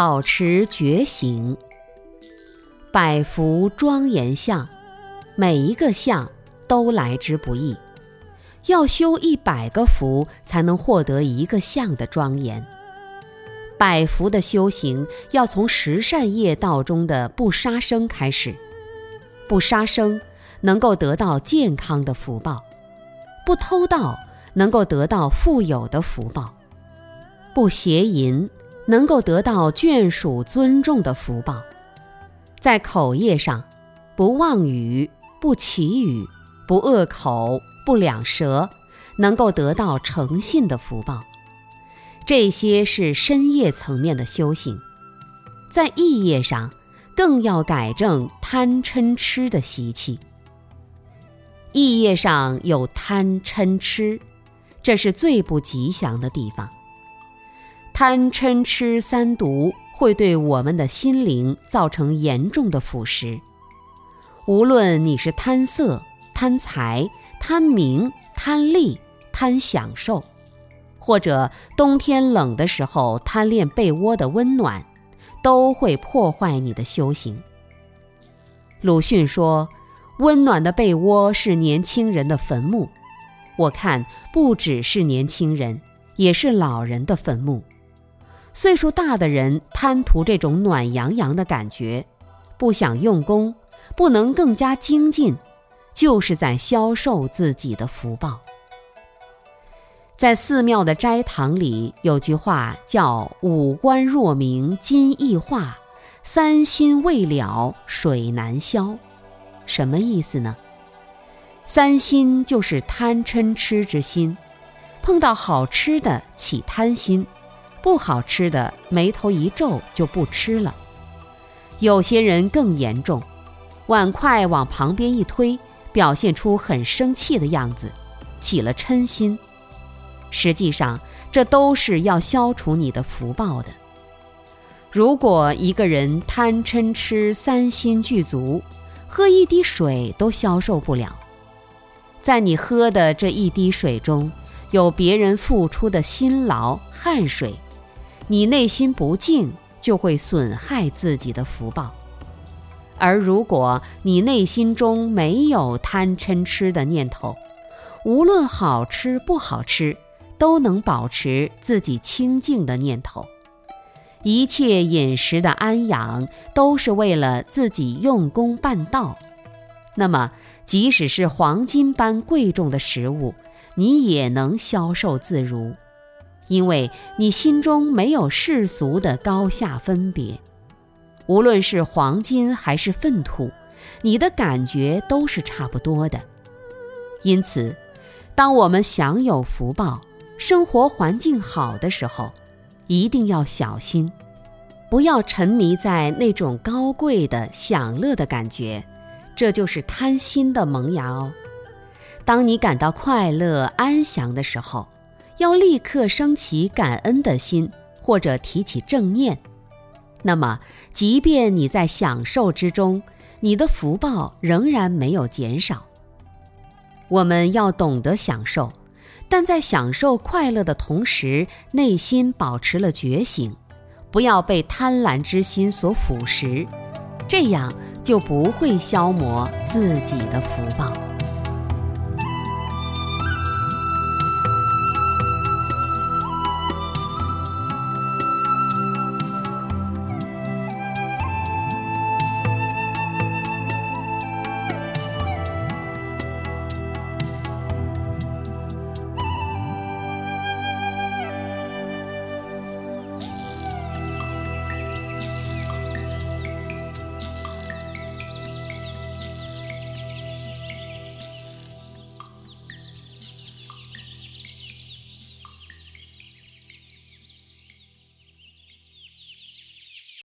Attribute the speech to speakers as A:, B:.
A: 保持觉醒。百福庄严相，每一个相都来之不易。要修一百个福，才能获得一个相的庄严。百福的修行要从十善业道中的不杀生开始。不杀生能够得到健康的福报，不偷盗能够得到富有的福报，不邪淫能够得到眷属尊重的福报。在口业上，不妄语、不绮语、不恶口、不两舌，能够得到诚信的福报。这些是深业层面的修行。在意业上，更要改正贪嗔痴的习气。意业上有贪嗔痴，这是最不吉祥的地方。贪嗔痴三毒。会对我们的心灵造成严重的腐蚀。无论你是贪色、贪财、贪名、贪利、贪享受，或者冬天冷的时候贪恋被窝的温暖，都会破坏你的修行。鲁迅说：“温暖的被窝是年轻人的坟墓。”我看不只是年轻人，也是老人的坟墓。岁数大的人贪图这种暖洋洋的感觉，不想用功，不能更加精进，就是在消受自己的福报。在寺庙的斋堂里有句话叫“五官若明金易化，三心未了水难消”，什么意思呢？三心就是贪嗔痴之心，碰到好吃的起贪心。不好吃的，眉头一皱就不吃了。有些人更严重，碗筷往旁边一推，表现出很生气的样子，起了嗔心。实际上，这都是要消除你的福报的。如果一个人贪嗔痴三心具足，喝一滴水都消受不了。在你喝的这一滴水中，有别人付出的辛劳汗水。你内心不静，就会损害自己的福报；而如果你内心中没有贪嗔痴的念头，无论好吃不好吃，都能保持自己清净的念头。一切饮食的安养，都是为了自己用功办道。那么，即使是黄金般贵重的食物，你也能消受自如。因为你心中没有世俗的高下分别，无论是黄金还是粪土，你的感觉都是差不多的。因此，当我们享有福报、生活环境好的时候，一定要小心，不要沉迷在那种高贵的享乐的感觉，这就是贪心的萌芽哦。当你感到快乐安详的时候，要立刻升起感恩的心，或者提起正念，那么，即便你在享受之中，你的福报仍然没有减少。我们要懂得享受，但在享受快乐的同时，内心保持了觉醒，不要被贪婪之心所腐蚀，这样就不会消磨自己的福报。